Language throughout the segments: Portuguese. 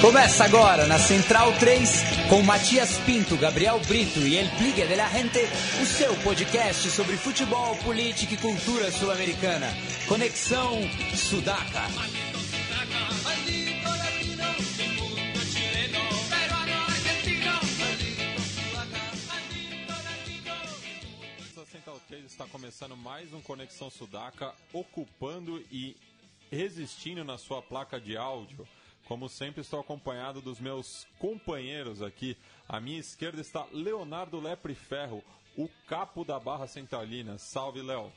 Começa agora na Central 3 com Matias Pinto, Gabriel Brito e El Pigue de la Gente, o seu podcast sobre futebol, política e cultura sul-americana. Conexão Sudaca. Central 3 está começando mais um Conexão Sudaca, ocupando e resistindo na sua placa de áudio. Como sempre, estou acompanhado dos meus companheiros aqui. À minha esquerda está Leonardo Lepre Ferro, o capo da Barra Centralina. Salve, Léo.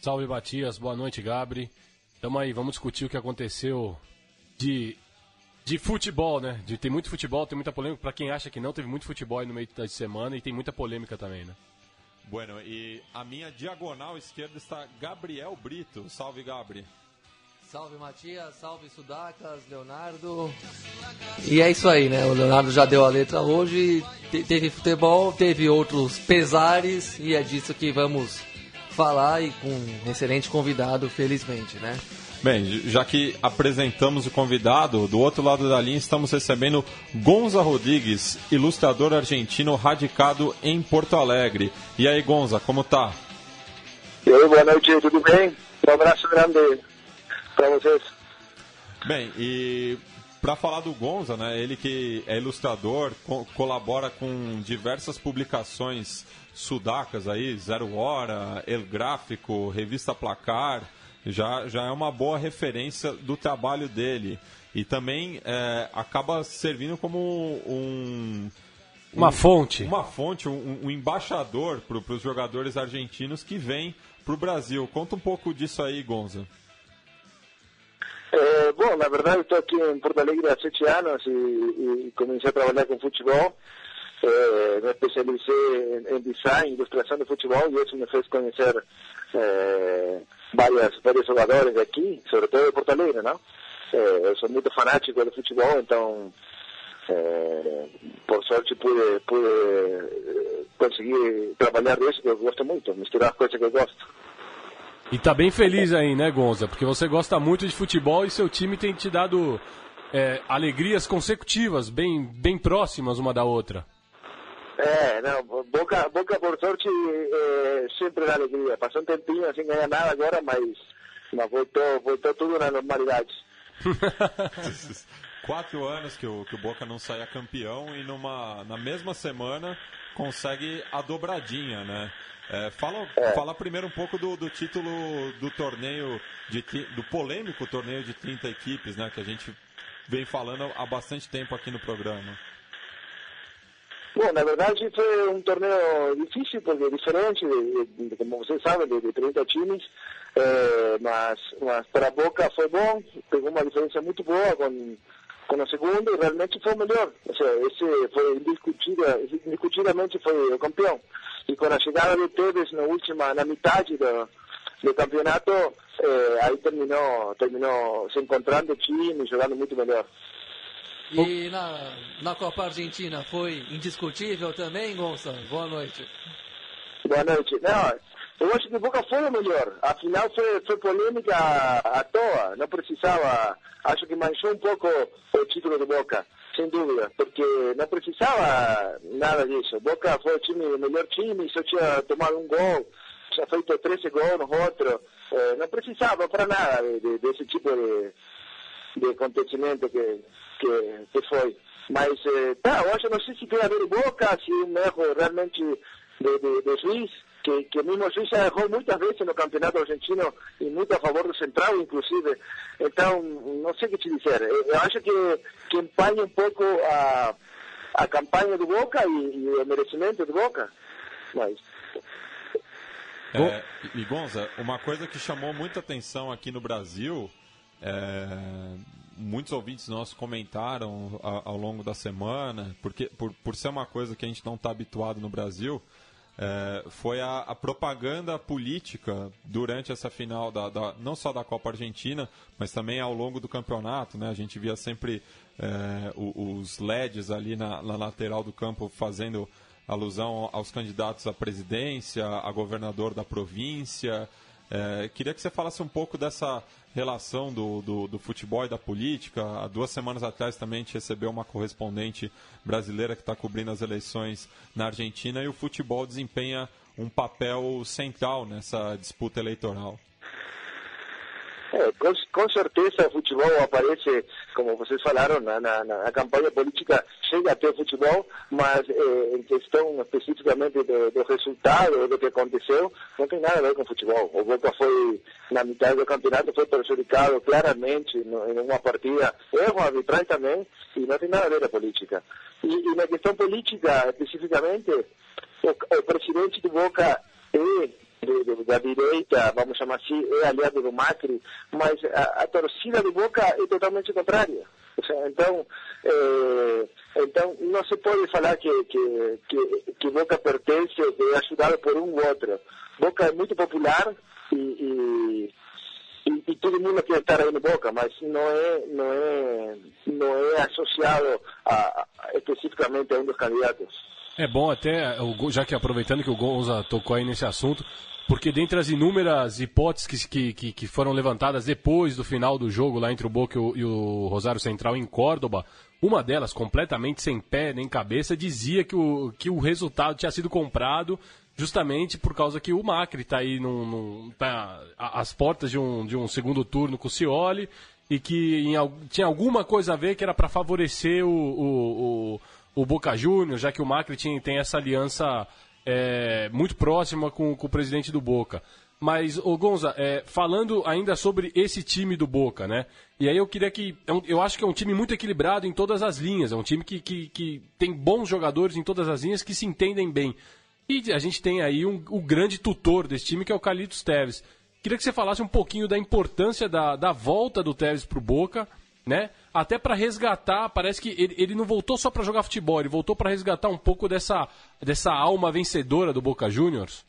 Salve, Matias. Boa noite, Gabri. Tamo aí, vamos discutir o que aconteceu de, de futebol, né? De, tem muito futebol, tem muita polêmica. Para quem acha que não, teve muito futebol aí no meio da semana e tem muita polêmica também, né? Bueno, e a minha diagonal esquerda está Gabriel Brito. Salve, Gabri. Salve Matias, salve Sudacas, Leonardo. E é isso aí, né? O Leonardo já deu a letra hoje. Te- teve futebol, teve outros pesares e é disso que vamos falar e com um excelente convidado, felizmente, né? Bem, já que apresentamos o convidado, do outro lado da linha estamos recebendo Gonza Rodrigues, ilustrador argentino radicado em Porto Alegre. E aí, Gonza, como tá? E aí, boa noite, tudo bem? Um abraço grande para vocês. Bem, e para falar do Gonza, né, ele que é ilustrador, co- colabora com diversas publicações sudacas aí, Zero Hora, El Gráfico, Revista Placar, já, já é uma boa referência do trabalho dele. E também é, acaba servindo como um, Uma fonte. uma fonte, um, um embaixador para os jogadores argentinos que vêm para o Brasil. Conta um pouco disso aí, Gonza. Eh, bom, na verdade, estou aqui em Porto Alegre há sete anos e, comecei a trabalhar com futebol. Eh, me especializei em, em design, ilustração de futebol e isso me fez conhecer eh, várias, vários jogadores aqui, sobretudo de Porto Alegre, não? Eh, muito fanático do futebol, então, eh, por sorte, pude, pude eh, conseguir trabalhar disso que eu gosto muito, misturar as coisas que eu gosto. E tá bem feliz aí, né, Gonza? Porque você gosta muito de futebol e seu time tem te dado é, alegrias consecutivas, bem, bem próximas uma da outra. É, não, Boca, Boca por sorte é, sempre dá alegria. Passou um tempinho sem ganhar nada agora, mas, mas voltou, voltou tudo na normalidade. Quatro anos que o, que o Boca não saia campeão e numa, na mesma semana consegue a dobradinha, né? É, fala, fala primeiro um pouco do, do título do torneio, de, do polêmico torneio de 30 equipes, né? Que a gente vem falando há bastante tempo aqui no programa. Bom, na verdade foi um torneio difícil, porque é diferente, como vocês sabem, de, de 30 times, eh, mas, mas para a Boca foi bom, pegou uma diferença muito boa com, com o segundo e realmente foi o melhor. Ou seja, esse foi indiscutida, indiscutidamente foi o campeão. E com a chegada de Tevez na última, na metade do, do campeonato, eh, aí terminou, terminou se encontrando o time, jogando muito melhor. E na, na Copa Argentina foi indiscutível também, Gonça? Boa noite. Boa noite. Não, eu acho que Boca foi o melhor. Afinal, foi, foi polêmica à à toa. Não precisava. Acho que manchou um pouco o título do Boca, sem dúvida, porque não precisava nada disso. Boca foi o, time, o melhor time, só tinha tomado um gol, tinha feito 13 gols no outro. Eh, não precisava para nada de, de, desse tipo de, de acontecimento que, que, que foi. Mas, eh, tá, acho, não sei se tem a ver Boca, se um erro realmente de, de, de juiz, que, que mesmo já errou muitas vezes no campeonato argentino e muito a favor do Central, inclusive. Então, não sei o que te. Eu, acho que, que empanha um pouco a, a campanha do Boca e, o merecimento do Boca. Mas, É, e Gonza, uma coisa que chamou muita atenção aqui no Brasil, é, muitos ouvintes nossos comentaram a- ao longo da semana, porque por, por ser uma coisa que a gente não está habituado no Brasil, é, foi a, a propaganda política durante essa final, da, da- não só da Copa Argentina, mas também ao longo do campeonato. Né? A gente via sempre é, os LEDs ali na, na lateral do campo fazendo alusão aos candidatos à presidência, a governador da província. É, queria que você falasse um pouco dessa relação do, do, do, futebol e da política. Há duas semanas atrás também a gente recebeu uma correspondente brasileira que está cobrindo as eleições na Argentina e o futebol desempenha um papel central nessa disputa eleitoral. É, com, com, certeza o futebol aparece, como vocês falaram, na, na, na campanha política chega até o futebol, mas é, em questão especificamente do, do, resultado, do que aconteceu, não tem nada a ver com o futebol. O Boca foi, na metade do campeonato, foi prejudicado claramente no, em uma partida, erro arbitral também, e não tem nada a ver com a política. E, e na questão política, especificamente, o, o presidente do Boca é de, de, da direita, vamos chamar assim, é aliado do Macri, mas a, a torcida do Boca é totalmente contrária. Então, é, então não se pode falar que, que, que, que Boca pertence, que é ajudado por um ou outro. Boca é muito popular e, e, e, e todo mundo quer estar aí no Boca, mas não é, não é, não é associado a, a, especificamente a um dos candidatos. É bom até, já que aproveitando que o Gonza tocou aí nesse assunto, porque dentre as inúmeras hipóteses que, que, que, foram levantadas depois do final do jogo lá entre o Boca e o, e o Rosário Central em Córdoba, uma delas, completamente sem pé nem cabeça, dizia que o, que o resultado tinha sido comprado justamente por causa que o Macri está aí num, num, tá às portas de um, de um segundo turno com o Cioli e que em, tinha alguma coisa a ver que era para favorecer o, o, o, o Boca Juniors, já que o Macri tinha, tem essa aliança é, muito próxima com, com, o presidente do Boca. Mas, ô Gonza, é, falando ainda sobre esse time do Boca, né? E aí eu queria que. É eu acho que é um time muito equilibrado em todas as linhas. É um time que, que, que tem bons jogadores em todas as linhas que se entendem bem. E a gente tem aí um, o grande tutor desse time, que é o Carlitos Teves. Queria que você falasse um pouquinho da importância da, da volta do Teves para o Boca, né? Até para resgatar, parece que ele, ele não voltou só para jogar futebol, ele voltou para resgatar um pouco dessa, dessa alma vencedora do Boca Juniors.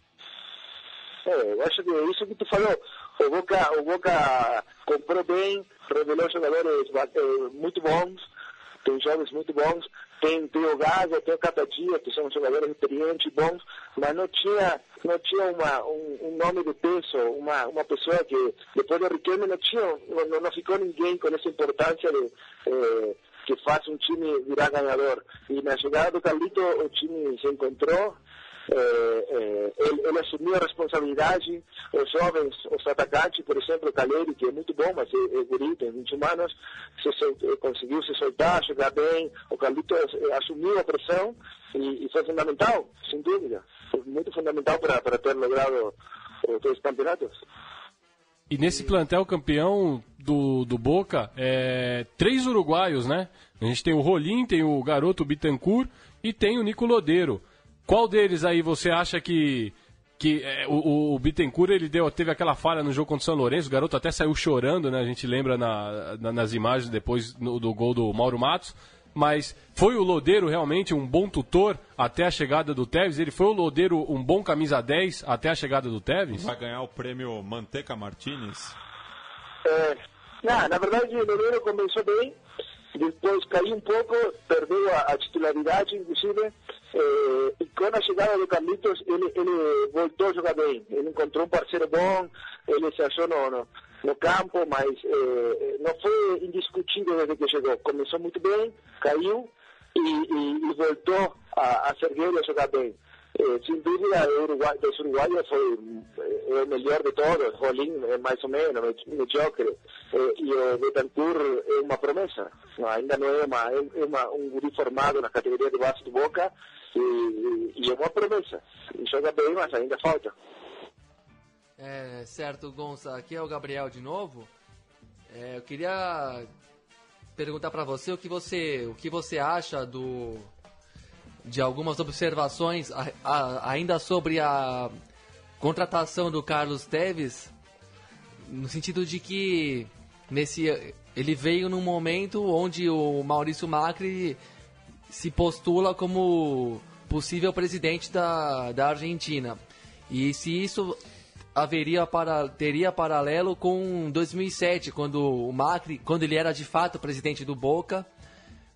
É, eu acho que é isso que tu falou. O Boca, o Boca comprou bem, revelou jogadores eh, muito bons, tem jogos muito bons, tem, tem o Gaza, tem o Catadia, que são jogadores experientes, bons, mas não tinha, não tinha uma, um, um nome de peso, uma, uma pessoa que, depois do Riquelme, não, tinha, não, não ficou ninguém com essa importância de, eh, que faz um time virar ganhador. E na chegada do Carlito, o time se encontrou, é, ele, ele, assumiu a responsabilidade, os jovens, os atacantes, por exemplo, o Caleri, que é muito bom, mas é, é guri, tem 21 anos, se, conseguiu se soltar, jogar bem, o Carlito assumiu a pressão e, e, foi fundamental, sem dúvida, foi muito fundamental para, para ter logrado os dois campeonatos. E nesse plantel campeão do, do Boca, é, três uruguaios, né? A gente tem o Rolim, tem o garoto Bittencourt e tem o Nico Lodeiro. Qual deles aí você acha que que é, o, o Bittencourt ele deu, teve aquela falha no jogo contra o São Lourenço, o garoto até saiu chorando, né? A gente lembra na, na, nas imagens depois no, do gol do Mauro Matos. Mas foi o Lodeiro realmente um bom tutor até a chegada do Tevez? Ele foi o Lodeiro um bom camisa 10 até a chegada do Tevez? Vai ganhar o prêmio Manteca Martinez? É, não, na verdade o Lodeiro começou bem, depois caiu um pouco, perdeu a, a titularidade, inclusive, eh, e com a chegada do Carlitos, ele, voltou a jogar bem. Ele encontrou um parceiro bom, ele se achou no, no, no campo, mas eh, não foi indiscutível desde que chegou. Começou muito bem, caiu e, voltou a, a ser e a jogar bem. Eh, sem dúvida, o Uruguai, dos uruguaios foi o melhor de todos. Rolim é mais ou menos, mediocre. Eh, e o Betancourt é uma promessa. Ainda não é, uma, é uma, um guri formado na categoria de base do Boca e, e é uma promessa. Joga bem, mas ainda falta. É, certo, Gonça. Aqui é o Gabriel de novo. É, eu queria perguntar para você o que você o que você acha do de algumas observações a, a, ainda sobre a contratação do Carlos Teves, no sentido de que nesse ele veio num momento onde o Maurício Macri se postula como possível presidente da, da Argentina. E se isso haveria para, teria paralelo com 2007, quando o Macri, quando ele era de fato presidente do Boca,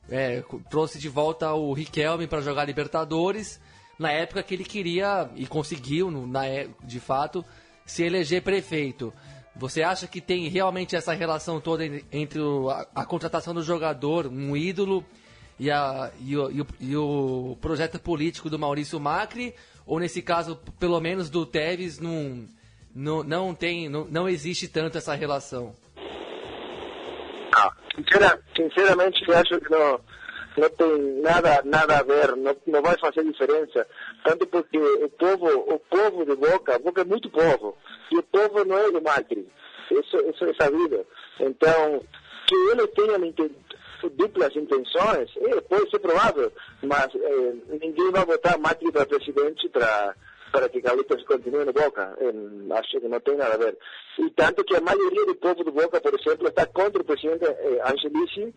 é, trouxe de volta o Riquelme para jogar Libertadores, na época que ele queria, e conseguiu, na, é, de fato, se eleger prefeito. Você acha que tem realmente essa relação toda entre a, a, contratação do jogador, um ídolo, e, a, e, o, e, o, e, o, projeto político do Maurício Macri? Ou nesse caso, pelo menos do Tevez, não, não, não, tem, não, não existe tanto essa relação? Ah, sincera, sinceramente, acho que não não tem nada, nada a ver, não, não vai fazer diferença. Tanto porque o povo, o povo de Boca, Boca é muito povo, e o povo não é do Macri. Isso, isso é sabido. Então, que ele tenha duplas intenções, é, pode ser provável, mas é, ninguém vai votar Macri para presidente para para que Carlitos continue no Boca. acho que não tem nada a ver. E tanto que a maioria do povo do Boca, por exemplo, está contra o presidente eh, Angelici,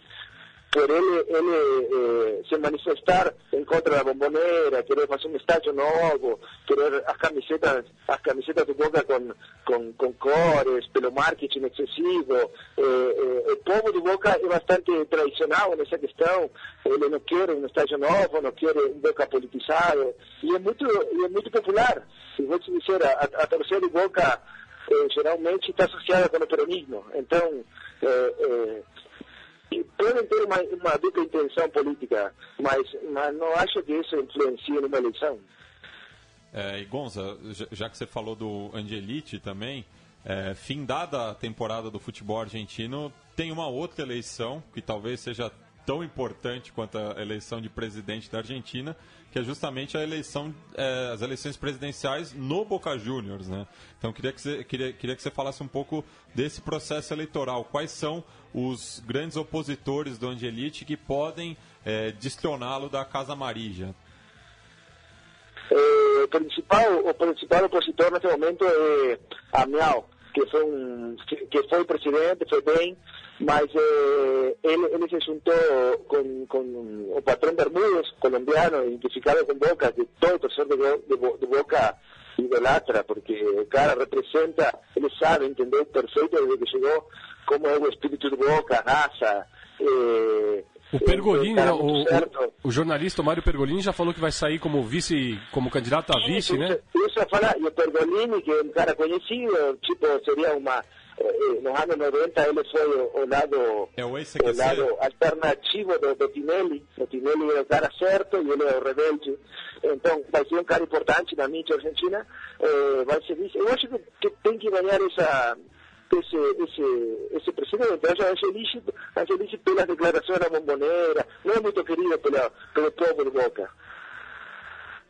por ele, ele eh, se manifestar em contra da bomboneira, querer fazer um estádio novo, querer as camisetas, as camisetas do Boca com, com, com cores, pelo marketing excessivo. Eh, eh, o povo do Boca é bastante tradicional nessa questão. Ele não quer um estádio novo, não quer um Boca politizado. E é muito, é muito popular. E vou te dizer, a, a torcida do Boca eh, geralmente está associada com o peronismo. Então, podem ter uma, uma dupla intenção política, mas, mas não acho que isso influencia numa eleição. É, e Gonza, já que você falou do Angelite também, é, findada a temporada do futebol argentino, tem uma outra eleição que talvez seja tão importante quanto a eleição de presidente da Argentina, que é justamente a eleição, é, as eleições presidenciais no Boca Juniors, né? Então queria que você queria, queria que você falasse um pouco desse processo eleitoral. Quais são os grandes opositores do Angelite que podem é, destroná-lo da Casa Marija? É, o, principal, o principal opositor nesse momento é Amial, que foi, um, que foi presidente, foi bem, mas eh, ele, ele se juntou com, com o patrão Bermúdez, colombiano, identificado com Boca, que todo torcedor de, de, de Boca idolatra, porque o cara representa, ele sabe, entendeu perfeito desde que chegou, como é o espírito de Boca, a raça. Eh, o Pergolini, é o, o, o, jornalista Mário Pergolini já falou que vai sair como vice, como candidato a vice, isso, né? Isso eu falar, e o Pergolini, que é um cara conhecido, tipo, seria uma eh, nos anos 90 ele foi o, o lado, é o, o lado alternativo do, do Tinelli. O Tinelli é o cara certo e ele é o rebelde. Então vai ser um cara importante na mídia argentina. Eh, vai ser vice. Eu acho que, que tem que ganhar essa esse, esse, esse presidente. Acho Angelici, Angelici pelas declarações da bomboneira, não é muito querido pela, pelo povo do Boca.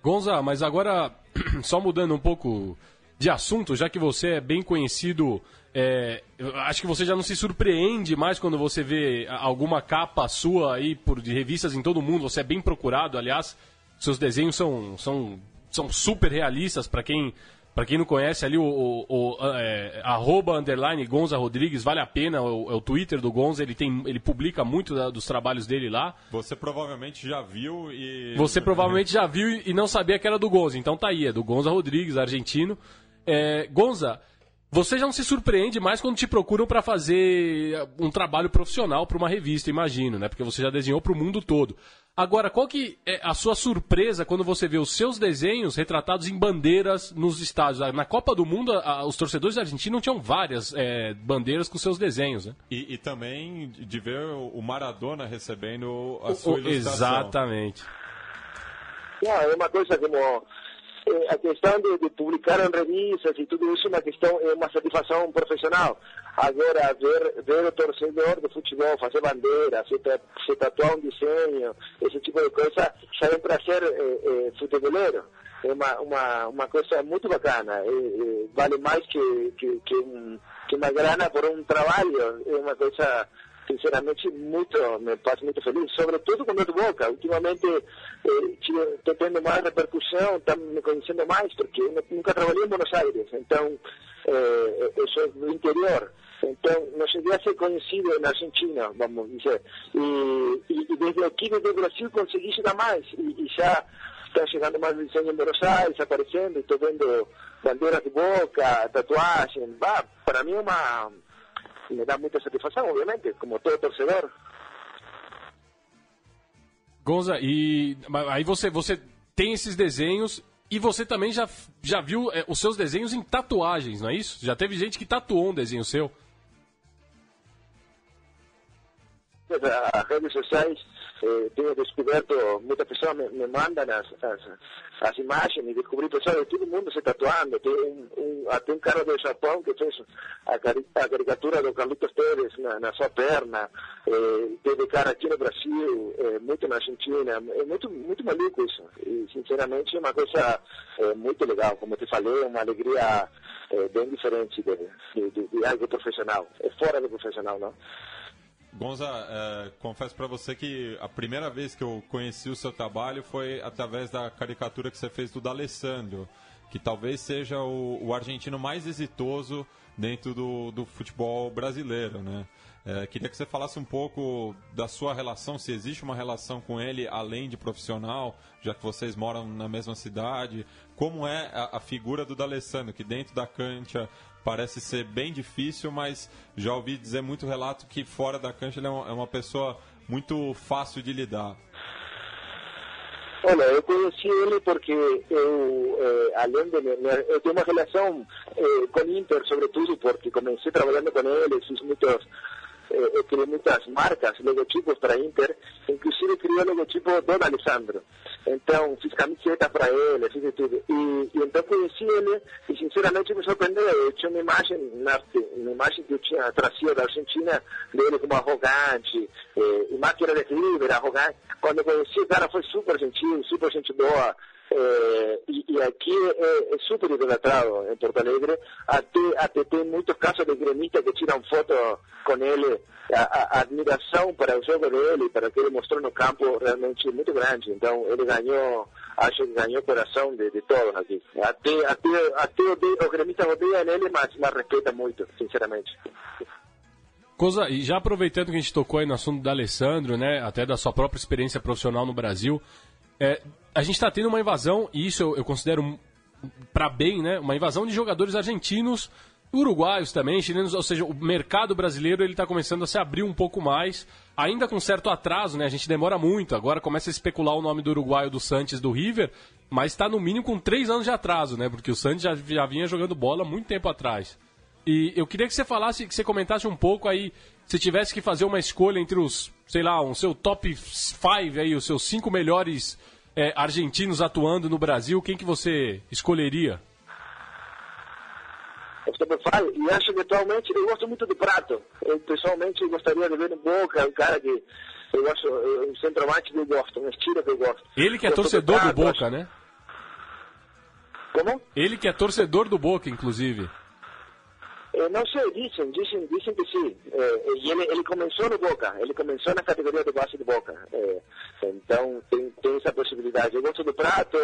Gonza, mas agora, só mudando um pouco de assunto, já que você é bem conhecido é, acho que você já não se surpreende mais quando você vê alguma capa sua aí por, de revistas em todo mundo. Você é bem procurado, aliás, seus desenhos são, são, são super realistas para quem para quem não conhece ali o, o, o é, arroba underline Gonza Rodrigues, vale a pena, o, é o Twitter do Gonza, ele, tem, ele publica muito da, dos trabalhos dele lá. Você provavelmente já viu e. Você provavelmente já viu e não sabia que era do Gonza, então tá aí, é do Gonza Rodrigues, argentino. É, Gonza, você já não se surpreende mais quando te procuram para fazer um trabalho profissional para uma revista, imagino, né? Porque você já desenhou para o mundo todo. Agora, qual que é a sua surpresa quando você vê os seus desenhos retratados em bandeiras nos estádios? Na Copa do Mundo, a, os torcedores argentinos tinham várias é, bandeiras com seus desenhos, né? E, e, também de ver o Maradona recebendo a sua o, ilustração. Exatamente. é uma coisa como eh, a questão de, de, publicar em revistas e tudo isso é uma questão, é uma satisfação profissional. Agora, ver, ver o torcedor de futebol fazer bandeira, se, se tatuar um desenho, esse tipo de coisa, já é um prazer eh, eh, futeboleiro. É uma, uma, uma coisa muito bacana. vale mais que, que, que, um, que uma grana por um trabalho. É uma coisa sinceramente muito, me faz muito feliz, sobretudo com o do Boca. Ultimamente estou eh, tendo mais repercussão, estão me conhecendo mais, porque eu nunca trabalhei em Buenos Aires, então eh, eu sou do interior. Então, não cheguei a ser conhecido na Argentina, vamos dizer. E, e, e desde aqui, desde o Brasil, consegui chegar mais. E, e já está chegando mais desenho em Buenos Aires, aparecendo, estou vendo bandeiras de boca, tatuagem. para mim é uma me dá muita satisfação, obviamente, como todo torcedor. Gonza, e aí você, você tem esses desenhos E você também já, já viu é, os seus desenhos em tatuagens, não é isso? Já teve gente que tatuou um desenho seu? As redes sociais eh, tenho descoberto, muitas pessoas me, me as, as, as, imagens e descobri pessoas de todo mundo se tatuando. Tem um, um, cara do Japão que fez a, a caricatura do Carlitos Pérez na, na sua perna. Eh, teve cara aqui no Brasil, eh, muito na Argentina. É muito, muito maluco isso. E, sinceramente, é uma coisa eh, muito legal. Como te falei, uma alegria eh, bem diferente de, de, de algo profissional. É fora do profissional, não? Gonza, é, confesso para você que a primeira vez que eu conheci o seu trabalho foi através da caricatura que você fez do D'Alessandro, que talvez seja o, o argentino mais exitoso dentro do, do futebol brasileiro, né? É, queria que você falasse um pouco da sua relação, se existe uma relação com ele além de profissional, já que vocês moram na mesma cidade. Como é a, a figura do D'Alessandro, que dentro da cancha parece ser bem difícil, mas já ouvi dizer muito relato que fora da cancha ele é uma, é pessoa muito fácil de lidar. Olha, eu conheci ele porque eu, eh, além de eu tenho uma relação eh, com Inter, sobretudo porque comecei trabalhando com ele, fiz muitos eh, criei muitas marcas, logotipos para Inter, inclusive criei o logotipo Don Alessandro. Então, fiz camiseta para ele, fiz tudo. E, então conheci ele e sinceramente me surpreendeu. Eu tinha uma imagem, uma imagem que eu tinha trazido da Argentina dele como arrogante, eh, máquina de River, arrogante. Quando eu conheci o cara foi super gentil, super gente boa. Eh, e, e, aqui é, é, super idolatrado em Porto Alegre. Até, até tem muitos casos de gremistas que tiram foto com ele. A, a, admiração para o jogo dele, para o que ele mostrou no campo, realmente muito grande. Então, ele ganhou, acho que ganhou coração de, de todos aqui. Até, até, até o gremista odeia ele, mas, mas respeita muito, sinceramente. Coisa, e já aproveitando que a gente tocou aí no assunto do Alessandro, né, até da sua própria experiência profissional no Brasil, é, a gente está tendo uma invasão, e isso eu, eu considero para bem, né? Uma invasão de jogadores argentinos, uruguaios também, chilenos, ou seja, o mercado brasileiro ele está começando a se abrir um pouco mais, ainda com certo atraso, né? A gente demora muito, agora começa a especular o nome do uruguaio do Santos do River, mas está no mínimo com três anos de atraso, né? Porque o Santos já, já vinha jogando bola muito tempo atrás. E eu queria que você falasse, que você comentasse um pouco aí, se tivesse que fazer uma escolha entre os, sei lá, um seu top 5 aí, os seus cinco melhores é, argentinos atuando no Brasil, quem que você escolheria? Eu e acho que atualmente eu gosto muito do Prato. Eu pessoalmente gostaria de ver no Boca, um cara que eu gosto, um centroavante que eu gosto, um estilo que eu gosto. Ele que é torcedor do, Prato, do Boca, acho... né? Como? Ele que é torcedor do Boca, inclusive. Eh, não sei, dizem, dizem, dizem que sim. Eh, e ele, ele começou no Boca, ele começou na categoria de base do Boca. Eh, então tem, essa possibilidade. Eu gosto do Prato,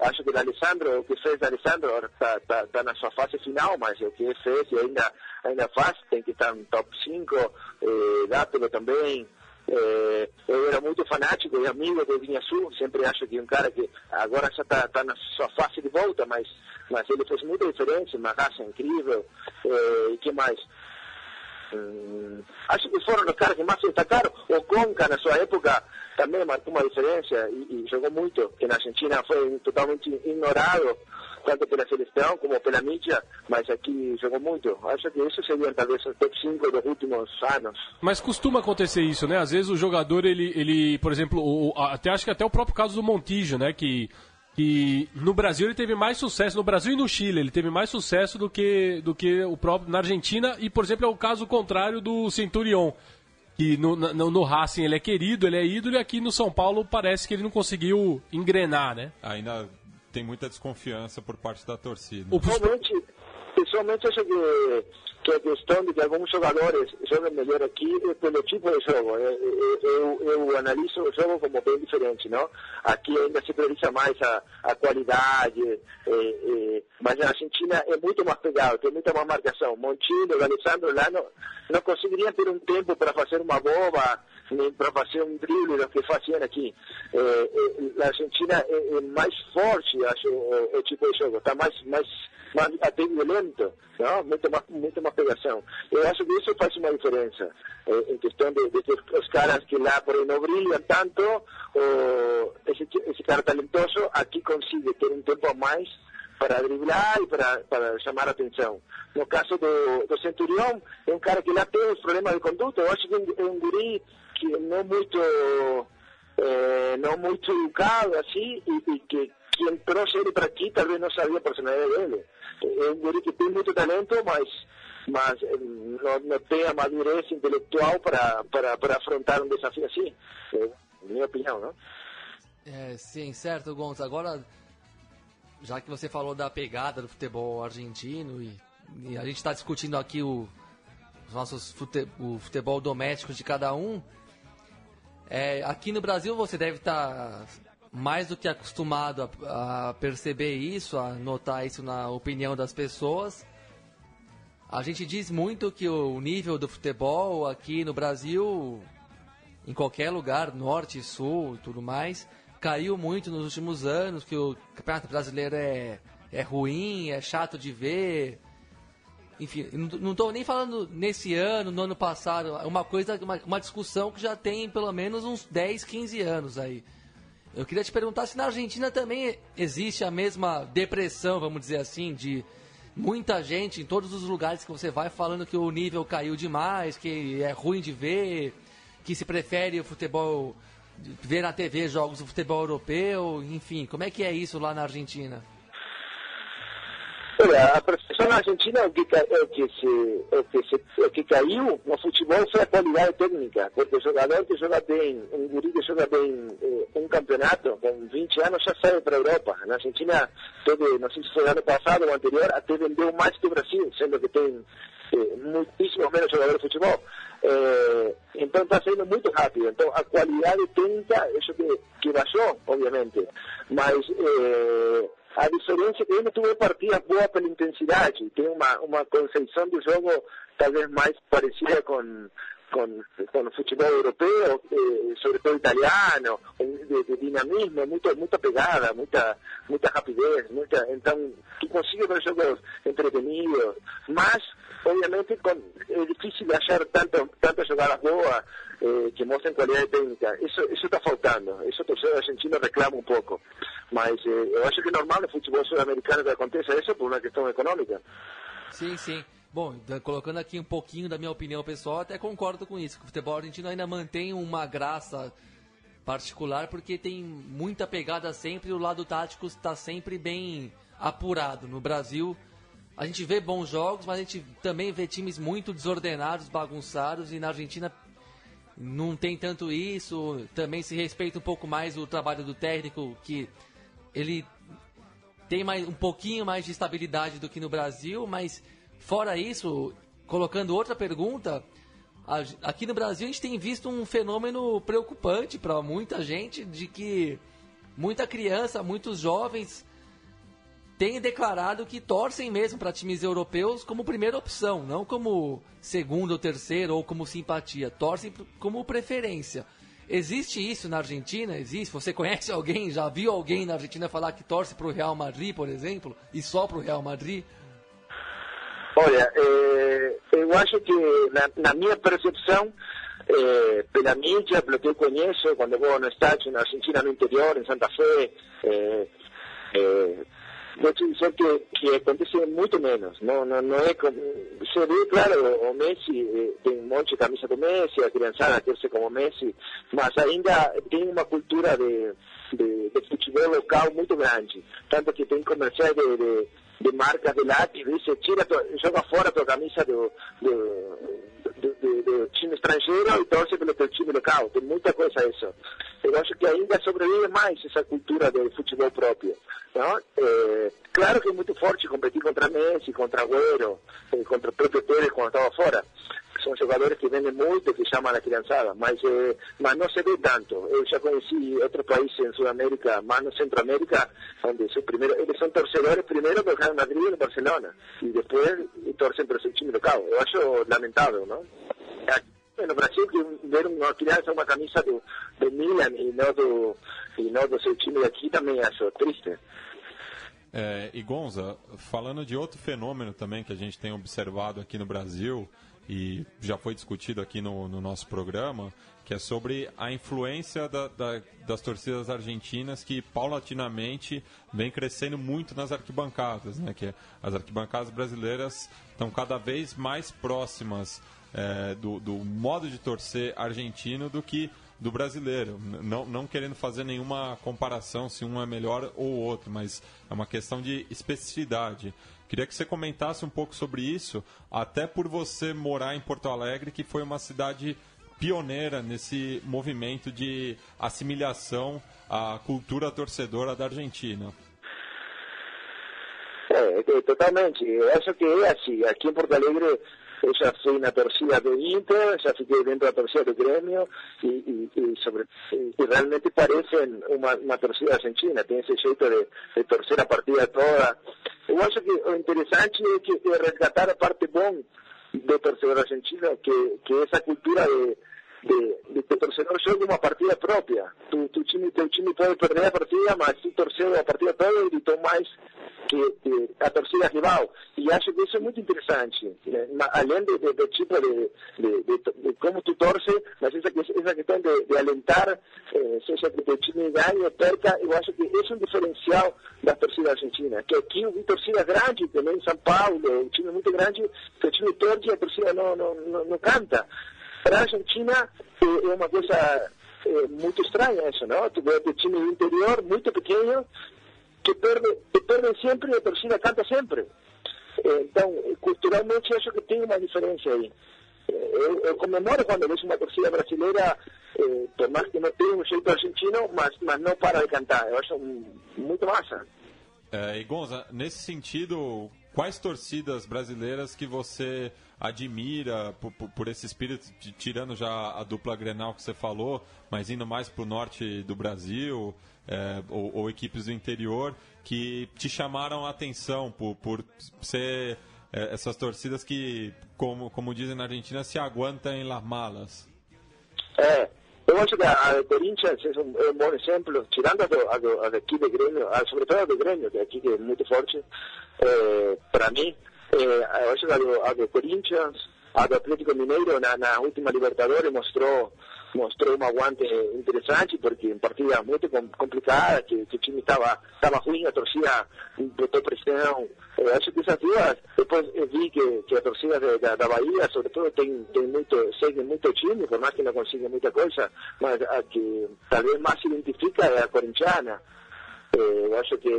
acho que o Alessandro, o que fez o Alessandro está tá, tá na sua fase final, mas o que fez ainda, ainda faz, tem que estar no top 5. Eh, Dátulo também. É, eu era muito fanático e amigo do Vinha Sul, sempre acho que um cara que agora já está tá na sua fase de volta, mas, mas ele fez muita diferença, uma raça incrível. É, e que mais? Hum, acho que foram os caras que mais destacaram. O Conca, na sua época, também marcou uma diferença e, e jogou muito, que na Argentina foi totalmente ignorado tanto pela seleção como pela mídia, mas aqui jogou muito. Acho que isso seria talvez o top 5 dos últimos anos. Mas costuma acontecer isso, né? Às vezes o jogador, ele, ele por exemplo, o, até acho que até o próprio caso do Montijo, né? Que, que no Brasil ele teve mais sucesso, no Brasil e no Chile, ele teve mais sucesso do que, do que o próprio na Argentina, e por exemplo é o caso contrário do Centurion. Que no, no, no Racing ele é querido, ele é ídolo, e aqui no São Paulo parece que ele não conseguiu engrenar, né? Ainda tem muita desconfiança por parte da torcida. Pessoalmente, pessoalmente acho que, que a questão de que alguns jogadores jogam melhor aqui é pelo tipo de jogo. Eu, eu, eu, analiso o jogo como bem diferente, não? Aqui ainda se prioriza mais a, a qualidade, é, é, mas na Argentina é muito mais pegado, tem muita mais marcação. Montilho, Alessandro lá não, não conseguiriam ter um tempo para fazer uma boba para fazer um drible do que faziam aqui. É, é, a Argentina é, é, mais forte, acho, o, o, tipo de jogo, está mais, mais, mais até violento, não? Muito, mais, muito mais pegação. Eu acho que isso faz uma diferença, em questão de, de, que os caras que lá por aí não brilham tanto, esse, esse cara talentoso aqui consegue ter um tempo a mais para driblar e para, para chamar a atenção. No caso do, do Centurião, é um cara que lá tem os problemas de conduta. Eu acho que é um guri que não muito, é, não muito educado, assim, e, e que quem trouxe ele para aqui talvez não sabia a personalidade dele. É um guri que tem muito talento, mas mas não, não tem a madurez intelectual para, para, para afrontar um desafio assim. É minha opinião, não? É, sim, certo, Gonçalves. Agora, já que você falou da pegada do futebol argentino e, e a gente está discutindo aqui o, os nossos fute, o futebol doméstico de cada um, é, aqui no Brasil você deve estar tá mais do que acostumado a, a, perceber isso, a notar isso na opinião das pessoas. A gente diz muito que o nível do futebol aqui no Brasil, em qualquer lugar, norte, sul e tudo mais, caiu muito nos últimos anos, que o Campeonato Brasileiro é, é ruim, é chato de ver. Enfim, não estou nem falando nesse ano, no ano passado, é uma coisa, uma, uma discussão que já tem pelo menos uns 10, 15 anos aí. Eu queria te perguntar se na Argentina também existe a mesma depressão, vamos dizer assim, de muita gente em todos os lugares que você vai falando que o nível caiu demais, que é ruim de ver, que se prefere o futebol ver na TV jogos do futebol europeu, enfim, como é que é isso lá na Argentina? Olha, a percepção na Argentina é o que, é o que, se, é o que, se, é o que caiu no futebol foi a qualidade técnica, porque o jogador que joga bem, um guri que joga bem eh, um campeonato, com 20 anos já sai para a Europa. Na Argentina, teve, não sei se foi ano passado ou anterior, até vendeu mais que o Brasil, sendo que tem eh, muitíssimos menos jogadores de futebol. Eh, então está saindo muito rápido. Então a qualidade técnica, isso que, que baixou, obviamente. Mas eh, a diferença é que ele teve partidas boas pela intensidade. Tem uma, uma concepção do jogo talvez mais parecida com, com, com o futebol europeu, eh, sobretudo italiano, de, de, dinamismo, muito, muita pegada, muita, muita rapidez, muita, então tu consegue ver jogos entretenidos, mas obviamente con, é difícil achar tanto, tantas jogadas boas eh, que mostrem qualidade técnica. Isso está faltando. Isso o torcedor argentino reclama um pouco. Mas eh, eu acho que é normal no futebol sul-americano que aconteça isso por uma questão econômica. Sim, sim. Bom, colocando aqui um pouquinho da minha opinião pessoal, até concordo com isso. O futebol argentino ainda mantém uma graça particular porque tem muita pegada sempre o lado tático está sempre bem apurado. No Brasil, a gente vê bons jogos, mas a gente também vê times muito desordenados, bagunçados, e na Argentina não tem tanto isso. Também se respeita um pouco mais o trabalho do técnico, que ele tem mais, um pouquinho mais de estabilidade do que no Brasil, mas fora isso, colocando outra pergunta, aqui no Brasil a gente tem visto um fenômeno preocupante para muita gente de que muita criança, muitos jovens têm declarado que torcem mesmo para times europeus como primeira opção, não como segunda ou terceira ou como simpatia, torcem como preferência. Existe isso na Argentina? Existe? Você conhece alguém, já viu alguém na Argentina falar que torce para o Real Madrid, por exemplo, e só para o Real Madrid? Olha, eh, eu acho que na, na minha percepção, eh, pela mídia, pelo que eu conheço, quando vou no estádio na Argentina, no interior, em Santa Fé, eh, vou te dizer que, que acontece muito menos. Não, não, não é como. Você vê, claro, o Messi eh, tem um monte de camisa do Messi, a criançada quer ser como Messi, mas ainda tem uma cultura de, de, de futebol local muito grande. Tanto que tem comerciais de, de, de marcas de lápis, dice, tira, joga fora a tua camisa do, do, do, do, do time estrangeiro e torce pelo teu time local. Tem muita coisa isso. Eu acho que ainda sobrevive mais essa cultura do futebol próprio. Não? É, claro que é muito forte competir contra Messi, contra Agüero, eh, contra o próprio Pérez quando estava fora. São jogadores que vendem muito, que chamam a criançada, mas, eh, mas não se vê tanto. Eu já conheci outros países em Sudamérica, mais no Centroamérica, onde são primeiro, eles são torcedores primeiro do Real Madrid do Barcelona, e depois torcem para o seu time local. Eu acho lamentável, não? no Brasil que ver uma criança uma camisa do, do Milan e não do, e não do seu time aqui também acho triste. É, e Gonza, falando de outro fenômeno também que a gente tem observado aqui no Brasil e já foi discutido aqui no, no nosso programa, que é sobre a influência da, da, das torcidas argentinas que paulatinamente vem crescendo muito nas arquibancadas, né? Que as arquibancadas brasileiras estão cada vez mais próximas é, do, do modo de torcer argentino do que do brasileiro. Não, não querendo fazer nenhuma comparação se um é melhor ou outro, mas é uma questão de especificidade. Queria que você comentasse um pouco sobre isso, até por você morar em Porto Alegre, que foi uma cidade pioneira nesse movimento de assimilação à cultura torcedora da Argentina. É, totalmente. Eu acho que é assim. Aqui em Porto Alegre eu já fui na torcida do Inter, já fiquei dentro da torcida do Grêmio e, e, e, sobre, e realmente parecem uma, uma torcida argentina, tem esse jeito de, de, torcer a partida toda. Eu acho que o interessante é que é resgatar a parte bom do torcedor argentino, que, que essa cultura de de, de que o torcedor jogue uma partida própria. Tu, tu time, teu time pode perder a partida, mas tu torceu a partida toda e gritou mais que, que, a torcida rival. E acho que isso é muito interessante. Né? Além do, do, do tipo de, de, de, como tu torce, mas essa, essa questão de, de alentar, eh, seja que o time ganhe ou perca, eu acho que esse é um diferencial da torcida argentina. Que aqui eu vi torcida grande, também em São Paulo, um time muito grande, que o time torce e a torcida não, não, não, não canta. Para a Argentina é, é uma coisa é, muito estranha isso, não? Tu vê o time interior, muito pequeno, que perde, que perde sempre e a torcida canta sempre. Então, culturalmente, acho que tem uma diferença aí. Eu, eu comemoro quando vejo uma torcida brasileira, eh, por mais que não tenha um jeito argentino, mas, mas não para de cantar. Eu acho muito massa. É, e Gonza, nesse sentido, quais torcidas brasileiras que você admira por, por, por, esse espírito, tirando já a dupla Grenal que você falou, mas indo mais para o norte do Brasil, é, ou, ou, equipes do interior, que te chamaram a atenção por, por ser é, essas torcidas que, como, como dizem na Argentina, se aguentam em las malas? É, eu acho que a Corinthians é um, é um bom exemplo, tirando a, do, a, do, a daqui de Grêmio, a, sobretudo a de Grêmio, de aqui que é muito forte, é, para mim, eh, a do, a do Corinthians, a do Atlético Mineiro na, na última Libertadores mostrou mostrou um aguante interessante, porque em partida muito complicada, que, o time estava estava ruim, a torcida botou pressão. Eu acho que essas duas, depois vi que, que a torcida de, da, da Bahia, sobretudo, tem, tem muito, segue muito time, por mais que não consiga muita coisa, mas a que talvez mais se identifica é a corintiana. Eh, eu acho que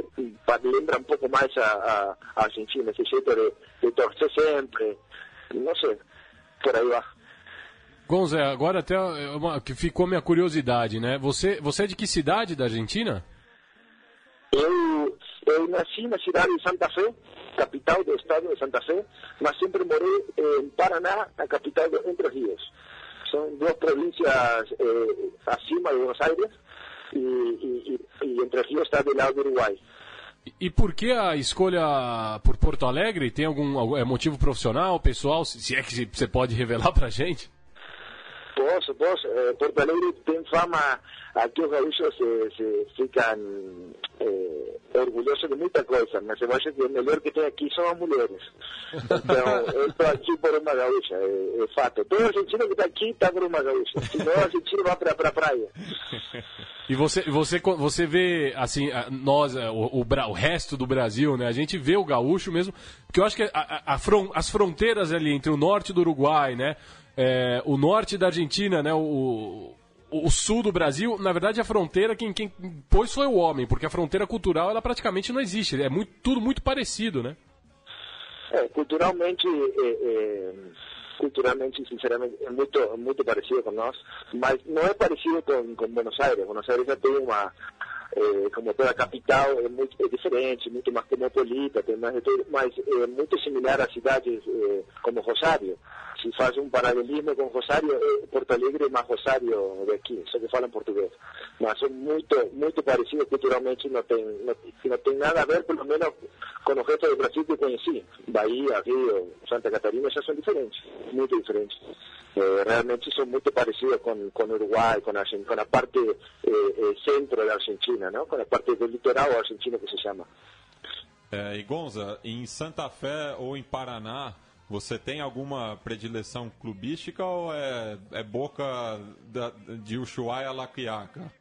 lembra um pouco mais a, a, a Argentina, esse jeito de, de torcer sempre, não sei, por aí vai. Gonzé, agora até uma, que ficou minha curiosidade, né? Você, você é de que cidade da Argentina? Eu, eu nasci na cidade de Santa Fé, capital do estado de Santa Fé, mas sempre morei em Paraná, a capital de Entre Rios. São duas províncias eh, acima de Buenos Aires, e, e, e Entre Rios está do lado do Uruguai. E por que a escolha por Porto Alegre? Tem algum, algum é motivo profissional, pessoal? Se é que você pode revelar pra gente? Posso, posso. Eh, Porto Alegre tem fama, aqui os gaúchos se, se ficam eh, orgulhosos de muita coisa, mas eu acho que o melhor que tem aqui são as mulheres. Então, eu estou aqui por uma gaúcha, é, é fato. Todo argentino que está aqui está por uma gaúcha, senão o argentino vai para a pra praia. E você, você, você vê, assim, nós, o, o, o, resto do Brasil, né? A gente vê o gaúcho mesmo, porque eu acho que a, a, a, as fronteiras ali entre o norte do Uruguai, né? É, o norte da Argentina, né, o, o, sul do Brasil, na verdade a fronteira quem, quem pôs foi o homem, porque a fronteira cultural ela praticamente não existe, é muito, tudo muito parecido, né? É, culturalmente, é, é, culturalmente, sinceramente, é muito, muito parecido com nós, mas não é parecido com, com Buenos Aires. Buenos Aires já tem uma, é, como toda a capital, é muito é diferente, muito mais cosmopolita, tem mais mas é muito similar a cidades é, como Rosário. Se faz um paralelismo com Rosário, é, Porto Alegre é mais Rosário daqui, só que falam português. Mas são muito, muito parecidos culturalmente, não tem, não, não tem nada a ver, pelo menos, com o resto do Brasil que conheci. Bahia, Rio, Santa Catarina já são diferentes, muito diferentes. Eh, realmente son muy parecidos con, con Uruguay, con, Argen- con la parte eh, eh, centro de Argentina, ¿no? Con la parte del litoral argentino que se llama. É, e Gonza, em Santa Fé ou em Paraná, você tem alguma predileção clubística ou é, é boca da, de Ushuaia La Quiaca?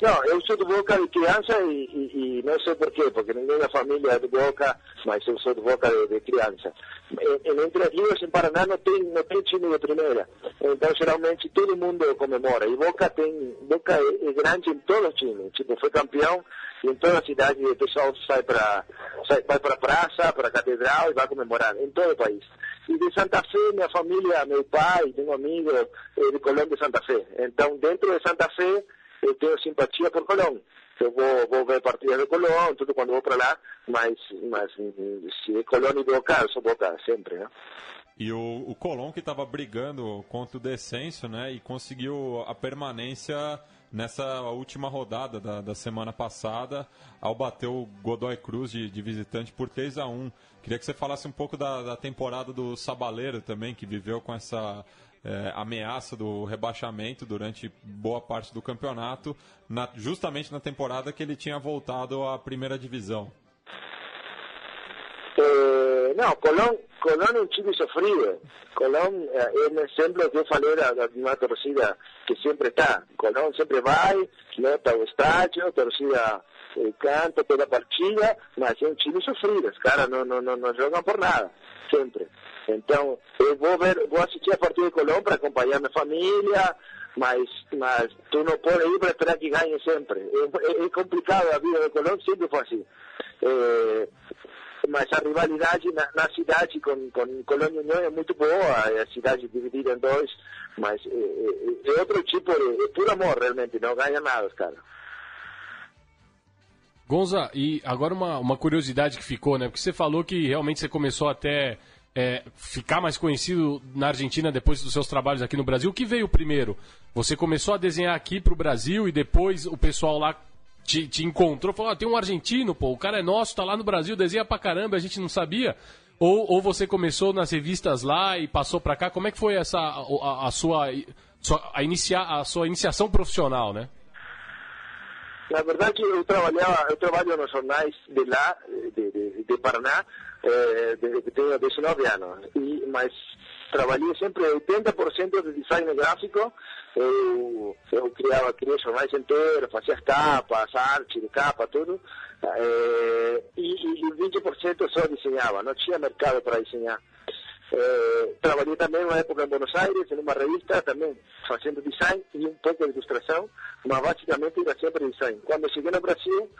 No, eu sou do Boca de criança e, e, e não sei por quê, porque ninguém da família é do Boca, mas eu sou do Boca de, de criança. Em, em Entre Rios, em Paraná, não tem, não tem time de primeira. Então, geralmente, todo mundo comemora. E Boca tem, Boca é, é grande em todos os times. Tipo, foi campeão em toda a cidade o pessoal sai para sai, vai para a praça, para a catedral e vai comemorar, em todo o país. E de Santa Fé, minha família, meu pai, tenho amigo eh, de Colón de Santa Fé. Então, dentro de Santa Fé, eu tenho simpatia por Colón. Eu vou, vou ver partidas de Colón, tudo quando vou para lá, mas, mas se é Colón e Boca, eu sou Boca sempre, né? E o, o Colón que estava brigando contra o descenso, né? E conseguiu a permanência nessa última rodada da, da semana passada, ao bater o Godoy Cruz de, de visitante por 3 a 1 Queria que você falasse um pouco da, da temporada do Sabaleiro também, que viveu com essa é, ameaça do rebaixamento durante boa parte do campeonato, na- justamente na temporada que ele tinha voltado à primeira divisão. Eh, no, Colón, Colón é um time sofrido. Colón eh, é um exemplo que eu falei da uma torcida que sempre está. Colón sempre vai, lota o estádio, torcida eh, canta toda partida, mas é um time sofrido. Os caras não, não, não, não jogam por nada, sempre. Então, eu vou ver, vou assistir a partida de Colón para acompanhar minha família, mas, mas tu não pode ir para esperar que ganhe sempre. É, é- é complicado a vida de Colón, sempre foi assim. Eh, mas a rivalidade na, na cidade com, com Colônia União é muito boa, é a cidade dividida em dois, mas é, é- é outro tipo de, é puro amor realmente, não ganha nada os caras. Gonza, e agora uma, uma curiosidade que ficou, né? Porque você falou que realmente você começou até é, ficar mais conhecido na Argentina depois dos seus trabalhos aqui no Brasil. O que veio primeiro? Você começou a desenhar aqui pro Brasil e depois o pessoal lá te, te encontrou, falou, ah, tem um argentino, pô, o cara é nosso, tá lá no Brasil, desenha pra caramba, a gente não sabia. Ou, ou você começou nas revistas lá e passou pra cá? Como é que foi essa a, a- sua- a, inicia, a sua iniciação profissional, né? Na verdade, eu trabalhava, eu trabalho nos jornais de lá, de, de, de Paraná, eh, desde que tenho 19 anos. E, mas trabalhei sempre 80% de design gráfico. Eu, eu criava, criei jornais inteiros, fazia as capas, arte de capa, tudo. Eh, e 20% só desenhava, não tinha mercado para desenhar. Eh, trabalhei também uma época em Buenos Aires, em uma revista, também fazendo design e um pouco de ilustração, mas basicamente era sempre design. Quando cheguei no Brasil,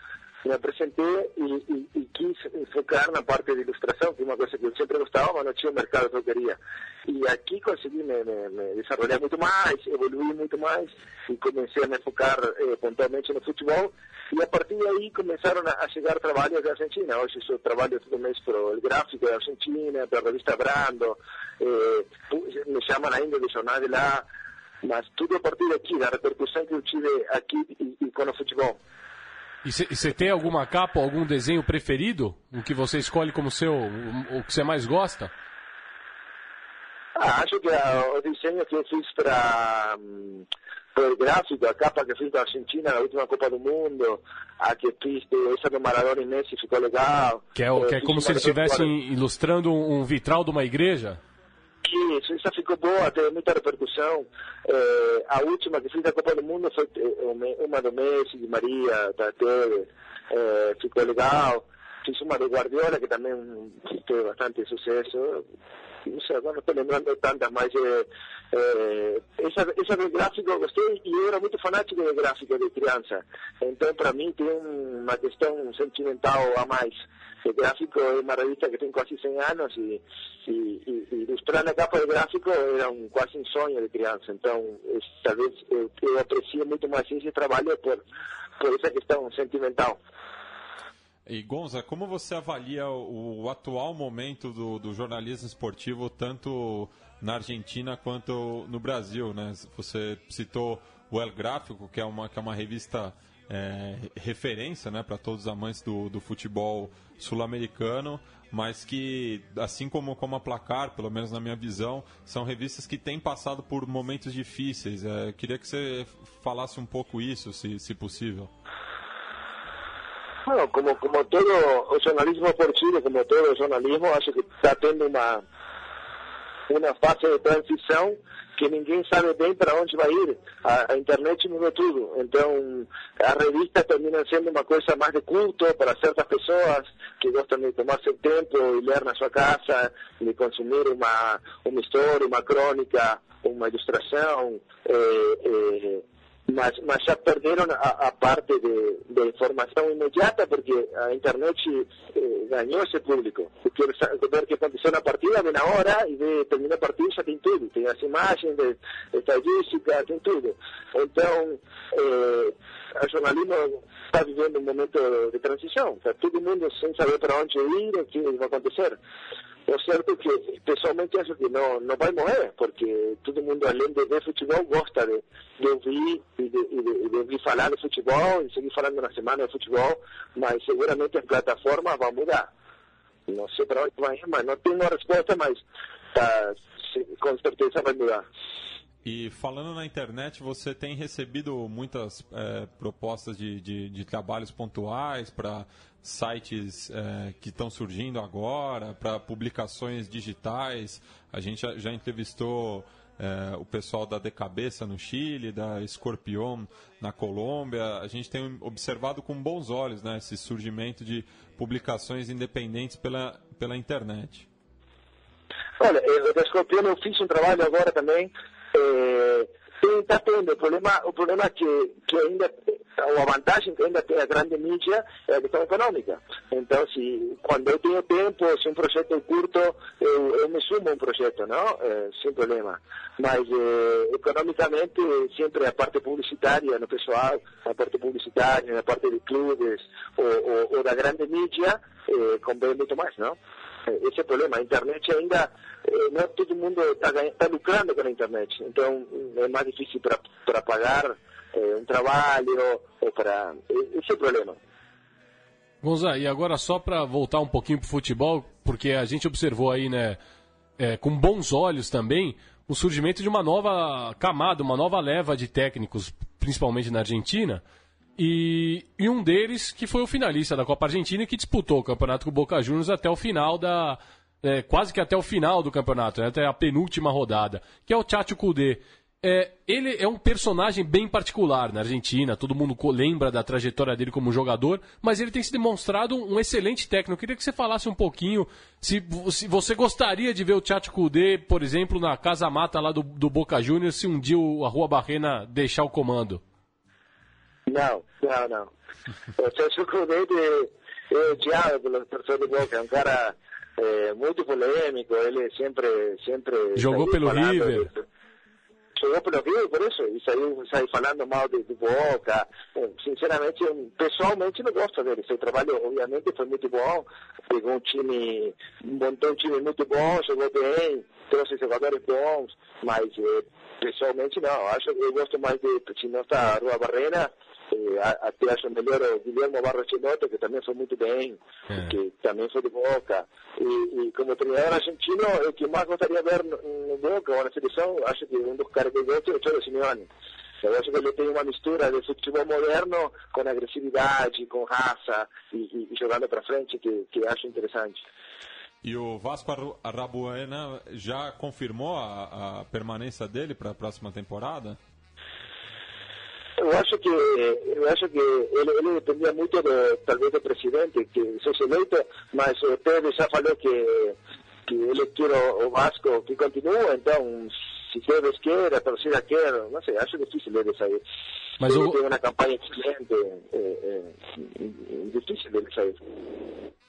me apresentei e, e, e quis focar na parte de ilustração, que é uma coisa que eu sempre gostava, mas não tinha o mercado que eu queria. E aqui consegui me, me, me desenvolver muito mais, evoluir muito mais e comecei a me focar eh, pontualmente no futebol. E a partir daí começaram a, a chegar trabalhos da Argentina. Hoje eu trabalho todo mês para o gráfico da Argentina, para a revista Brando, eh, me chamam ainda de jornal de lá, mas tudo a partir daqui, da repercussão que eu tive aqui e, e com o futebol. E você tem alguma capa, algum desenho preferido? O que você escolhe como seu, o, o que você mais gosta? Ah, acho que a, o desenho que eu fiz para um, o gráfico, a capa que fiz da Argentina na última Copa do Mundo, a que fiz de, essa do Maradona e Messi ficou legal. Que é, que é como se eles estivessem ilustrando um vitral de uma igreja? Isso, essa ficou boa, teve muita repercussão. Eh, a última que fiz da Copa do Mundo foi eh, uma do Messi, de Maria, da teve, eh, ficou legal. Fiz uma do Guardiola, que também teve bastante sucesso. Não sei, agora não estou lembrando tantas, mas eh, eh, essa, essa do gráfico eu gostei e eu era muito fanático de gráfico de criança. Então, para mim, tem uma questão sentimental a mais. O gráfico é uma revista que tem quase 100 anos e, e, e, e ilustrar na capa de gráfico era um, quase um sonho de criança. Então, es, talvez eu, eu aprecio muito mais esse trabalho por, por essa questão sentimental. E Gonza, como você avalia o, o atual momento do, do jornalismo esportivo, tanto na Argentina quanto no Brasil? Né? Você citou o El Gráfico, que é uma, que é uma revista é, referência né, para todos os amantes do, do futebol sul-americano, mas que, assim como, como a Placar, pelo menos na minha visão, são revistas que têm passado por momentos difíceis. É, queria que você falasse um pouco isso, se, se possível. Bueno, como, como todo o jornalismo por como todo o jornalismo, acho que está tendo uma, uma fase de transição que ninguém sabe bem para onde vai ir. A, a, internet mudou tudo. Então, a revista termina sendo uma coisa mais de culto para certas pessoas que gostam de tomar seu tempo e ler na sua casa, de consumir uma, uma história, uma crônica, uma ilustração. Eh, eh, mas, mas já perderam a, a parte de, de, informação imediata, porque a internet eh, ganhou esse público. Porque ver o que aconteceu na partida, vem na hora, e vê, termina a partida, tem tudo. Tem as imagens, de, estadística, tem tudo. Então, eh, jornalismo está vivendo um momento de transição. Está todo mundo sem saber para onde ir, o que vai acontecer. O certo é que, pessoalmente, acho que não, não vai morrer, porque todo mundo, além de ver futebol, gosta de, de ouvir e de, de, de, ouvir falar de futebol e seguir falando na semana de futebol, mas seguramente as plataformas vão mudar. Não sei para onde vai, mas não tenho uma resposta, mas tá, com certeza vai mudar. E falando na internet, você tem recebido muitas é, propostas de, de, de, trabalhos pontuais para sites é, que estão surgindo agora, para publicações digitais. A gente já, já entrevistou é, o pessoal da De Cabeça no Chile, da Escorpião na Colômbia. A gente tem observado com bons olhos né, esse surgimento de publicações independentes pela, pela internet. Olha, o da Escorpião eu fiz um trabalho agora também eh, está tendo. O problema, é que, que ainda, a vantagem que ainda tem a grande mídia é a questão econômica. Então, se, quando eu tenho tempo, se um projeto é curto, eu, me sumo a um projeto, não? É, sem problema. Mas, eh, economicamente, sempre a parte publicitária no pessoal, a parte publicitária, a parte de clubes, ou, ou, da grande mídia, eh, convém muito mais, não? Esse é o problema. A internet ainda, eh, não todo mundo está tá lucrando com a internet. Então, é mais difícil para pagar eh, um trabalho ou para... Esse é o problema. Gonza, e agora só para voltar um pouquinho para o futebol, porque a gente observou aí, né, é, com bons olhos também, o surgimento de uma nova camada, uma nova leva de técnicos, principalmente na Argentina, e, e, um deles que foi o finalista da Copa Argentina que disputou o campeonato com o Boca Juniors até o final da. É, quase que até o final do campeonato, né, até a penúltima rodada, que é o Tchatcho Kudê. É, ele é um personagem bem particular na Argentina, todo mundo lembra da trajetória dele como jogador, mas ele tem se demonstrado um, excelente técnico. Eu queria que você falasse um pouquinho se, se você gostaria de ver o Tchatcho Kudê, por exemplo, na Casa Mata lá do, do Boca Juniors, se um dia a Rua Barrena deixar o comando. Não, não, não. O Celso Crudete é odiado pelas pessoas de Boca, é um cara é, muito polêmico, ele sempre... sempre Jogou pelo River. Jogou pelo River, por isso, e saiu, saiu falando mal de, de Boca. Sinceramente, pessoalmente não gosto dele. Seu trabalho, obviamente, foi muito bom. Pegou um time, montou um time muito bom, jogou bem, trouxe jogadores bons, mas... É, pessoalmente não, acho que eu gosto mais de, se não está a Rua Barrena, eh, até acho melhor o Guilherme Barros Chinoto, que também foi muito bem, é. que também foi de Boca. E, e como treinador argentino, o que mais gostaria de ver no, Boca ou na seleção, acho que um dos caras que gosto é o Cholo Simeone. Eu acho que ele tem uma mistura de futebol moderno com agressividade, com raça e, e, e jogando para frente que, que acho interessante. E o Vasco Arrabuena já confirmou a, a permanência dele para a próxima temporada? Eu acho que eu acho que ele, ele dependia muito do, talvez do presidente que seja eleito, mas o Tevez já falou que que ele quer o, Vasco que continue, então se Tevez quer, a torcida quer, não sei, acho difícil ele sair. Mas ele o... tem uma campanha excelente, é, é, é difícil ele sair.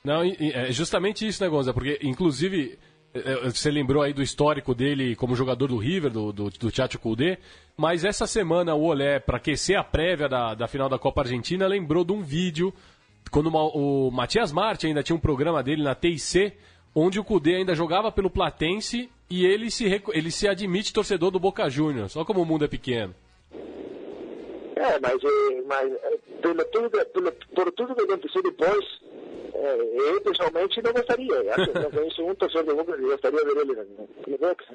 Não, é justamente isso, né, Gonza? Porque, inclusive, é, é, você lembrou aí do histórico dele como jogador do River, do, do, do mas essa semana o Olé, para aquecer a prévia da, da final da Copa Argentina, lembrou de um vídeo, quando uma, o Matias Marte ainda tinha um programa dele na TIC, onde o Kudê ainda jogava pelo Platense e ele se, ele se admite torcedor do Boca Juniors. Olha como o mundo é pequeno. É, mas, é, mas é, pelo tudo, pelo, por tudo que aconteceu depois, é, eu pessoalmente não gostaria. Acho que conheço um torcedor de Boca que gostaria de ver ele no, Boca.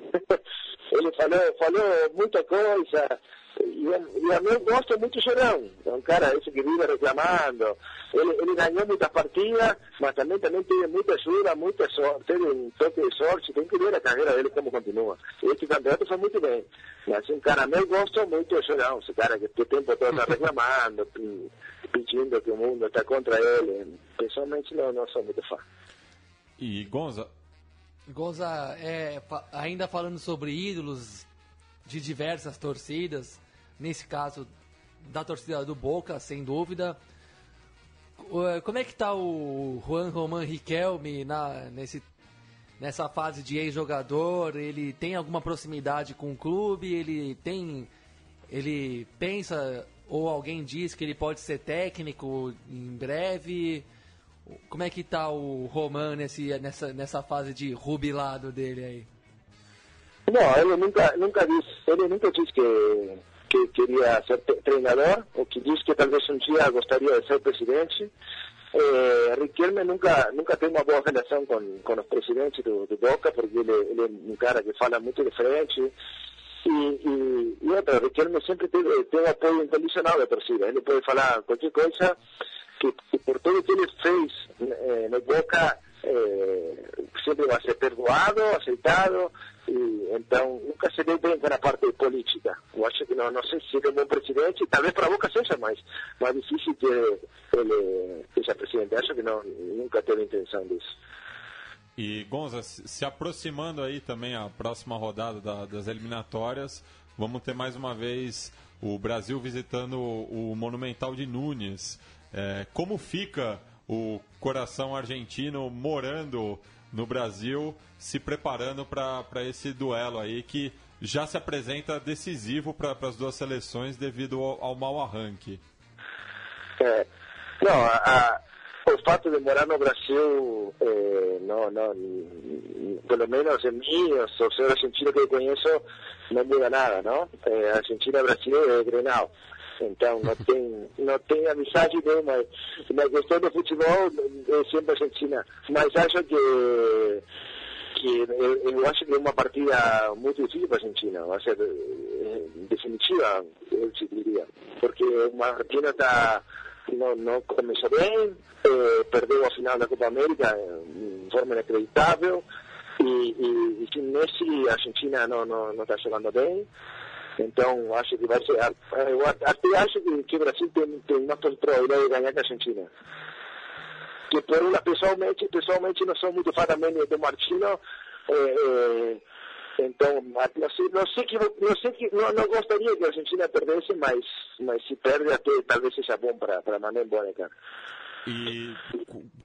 ele falou, falou muita coisa. E, a mim gosto muito do Chorão. É um cara esse que vive reclamando. Ele, ele ganhou muitas partidas, mas também, também teve muita ajuda, muita sorte, teve um toque de sorte. Tem que ver a carreira dele como continua. Esse campeonato foi muito bem. Mas um cara, eu gosto muito do Chorão. Esse cara que o tempo todo está reclamando, pedindo que o mundo está contra ele. Pessoalmente, não, não sou muito fã. E Gonza? Gonza, é, ainda falando sobre ídolos de diversas torcidas, nesse caso da torcida do Boca, sem dúvida. Como é que está o Juan Roman Riquelme na, nesse, nessa fase de ex-jogador? Ele tem alguma proximidade com o clube? Ele tem. Ele pensa ou alguém diz que ele pode ser técnico em breve? Como é que está o Roman nesse, nessa, nessa fase de rubilado dele aí? Não, ele nunca, nunca disse, ele nunca disse que que queria ser treinador, ou que diz que talvez um dia gostaria de ser presidente. Eh, Riquelme nunca, nunca tem uma boa relação com, com os presidentes do, do Boca, porque ele, ele, é um cara que fala muito de frente. E, e, outra, Riquelme sempre tem, tem um apoio incondicional da torcida. Ele pode falar qualquer coisa que, que por tudo que ele fez eh, no Boca, eh, sempre vai ser perdoado, aceitado. E, então, nunca se deu bem na parte política. Eu acho que não, não sei se ele é um bom presidente, talvez para a Boca seja mais, mais difícil que ele seja presidente. Acho que não, nunca teve intenção disso. E Gonza, se aproximando aí também a próxima rodada da, das eliminatórias, vamos ter mais uma vez o Brasil visitando o Monumental de Nunes. É, como fica o coração argentino morando no Brasil, se preparando para esse duelo aí que já se apresenta decisivo para as duas seleções devido ao, ao mau arranque. É, não, a, a, o fato de morar no Brasil, é, não, não, pelo menos em mim, os torcedores argentinos que eu conheço, não muda nada, não? É, Argentina Brasil é Grenal. Então não tem, não tem amizade nenhuma. Na questão do futebol é sempre Argentina. Mas acho que que eu, eu, acho que é uma partida muito difícil para a Argentina, vai ser definitiva, eu diria, porque o Argentina tá, não, não começou bem, eh, perdeu a final da Copa América de forma inacreditável, e, e, e nesse a Argentina não está não, não tá jogando bem, então, acho que vai ser. Eu até acho que, que Brasil tem, tem mais de ganhar que a Argentina. Que por uma, pessoalmente, pessoalmente não sou muito fã também do Martino. É, é, então, não sei, não sei que, não, sei que não, não, gostaria que a Argentina perdesse, mas, mas se perde até talvez seja bom para para embora, cara. E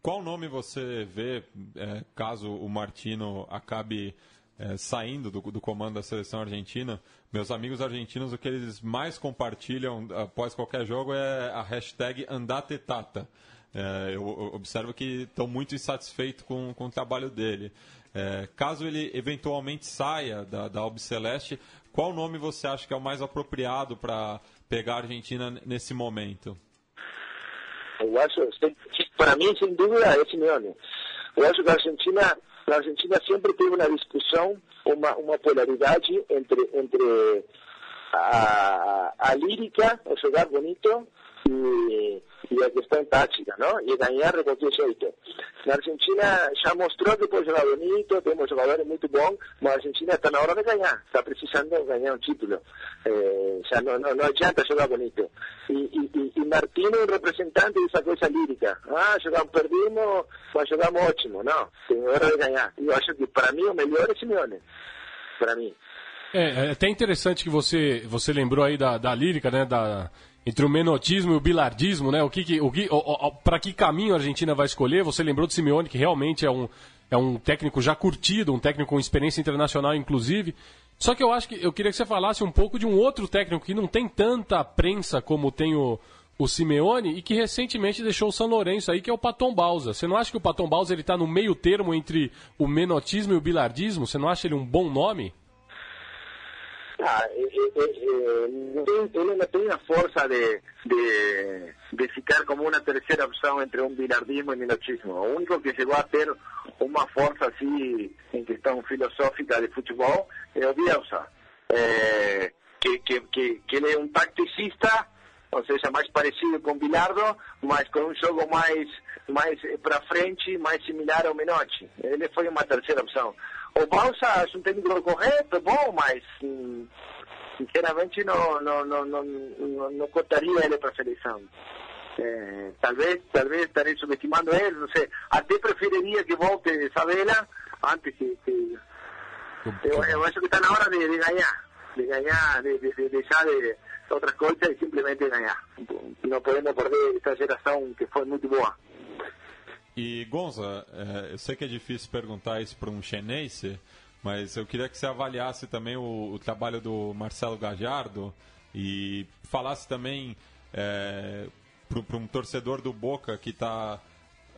qual nome você vê é, caso o Martino acabe é, saindo do, do, comando da seleção argentina, meus amigos argentinos, o que eles mais compartilham após qualquer jogo é a hashtag Andatetata. É, eu, eu observo que estão muito insatisfeitos com, com o trabalho dele. É, caso ele eventualmente saia da, da Albiceleste, qual nome você acha que é o mais apropriado para pegar a Argentina nesse momento? Eu acho, para mim, sem dúvida, é Simeone. Eu acho que a Argentina a Argentina sempre teve uma discussão, uma, uma polaridade entre, entre a, a lírica, o jogar bonito, e, e a questão tática, não? E ganhar de qualquer jeito. Na Argentina já mostrou que pode jogar bonito, temos jogadores muito bons, mas a Argentina está na hora de ganhar, está precisando ganhar um título. Eh, já não, não, não adianta jogar bonito. E, e, e Martino é um representante dessa coisa lírica. Ah, jogamos, perdimos, mas jogamos ótimo. Não, tem hora de ganhar. E eu acho que para mim o melhor é Simeone. Para mim. É, é até interessante que você, você lembrou aí da, da lírica, né? Da, entre o menotismo e o bilardismo, né? O que, o que, para que caminho a Argentina vai escolher? Você lembrou de Simeone, que realmente é um, é um técnico já curtido, um técnico com experiência internacional, inclusive. Só que eu acho que eu queria que você falasse um pouco de um outro técnico que não tem tanta prensa como tem o, o Simeone e que recentemente deixou o São Lourenço aí, que é o Paton Balsa. Você não acha que o Paton Balsa ele está no meio termo entre o menotismo e o bilardismo? Você não acha ele um bom nome? Ah, eh, eh, eh, ele não tem a força de, de, de ficar como uma terceira opção entre um bilardismo e minochismo. O único que chegou a ter uma força assim em questão filosófica de futebol é o Bielsa. É, que, que, que, que ele é um tacticista, ou seja, mais parecido com Bilardo, mas com um jogo mais para frente, mais similar ao Menotti. Ele foi uma terceira opção. O Bausa é um técnico correto, bom, mas hum, sinceramente não, não, não, não, não, não cotaria ele para a seleção. É, talvez, talvez estarei subestimando ele, não sei. Até preferiria que volte Sabela antes que. que eu, eu acho que está na hora de, de ganhar, de ganhar, de, de, de deixar de outras coisas e simplesmente ganhar. Não podemos perder essa geração que foi muito boa. E Gonza, é, eu sei que é difícil perguntar isso para um chinense, mas eu queria que você avaliasse também o, o trabalho do Marcelo Gajardo e falasse também é, para um torcedor do Boca que está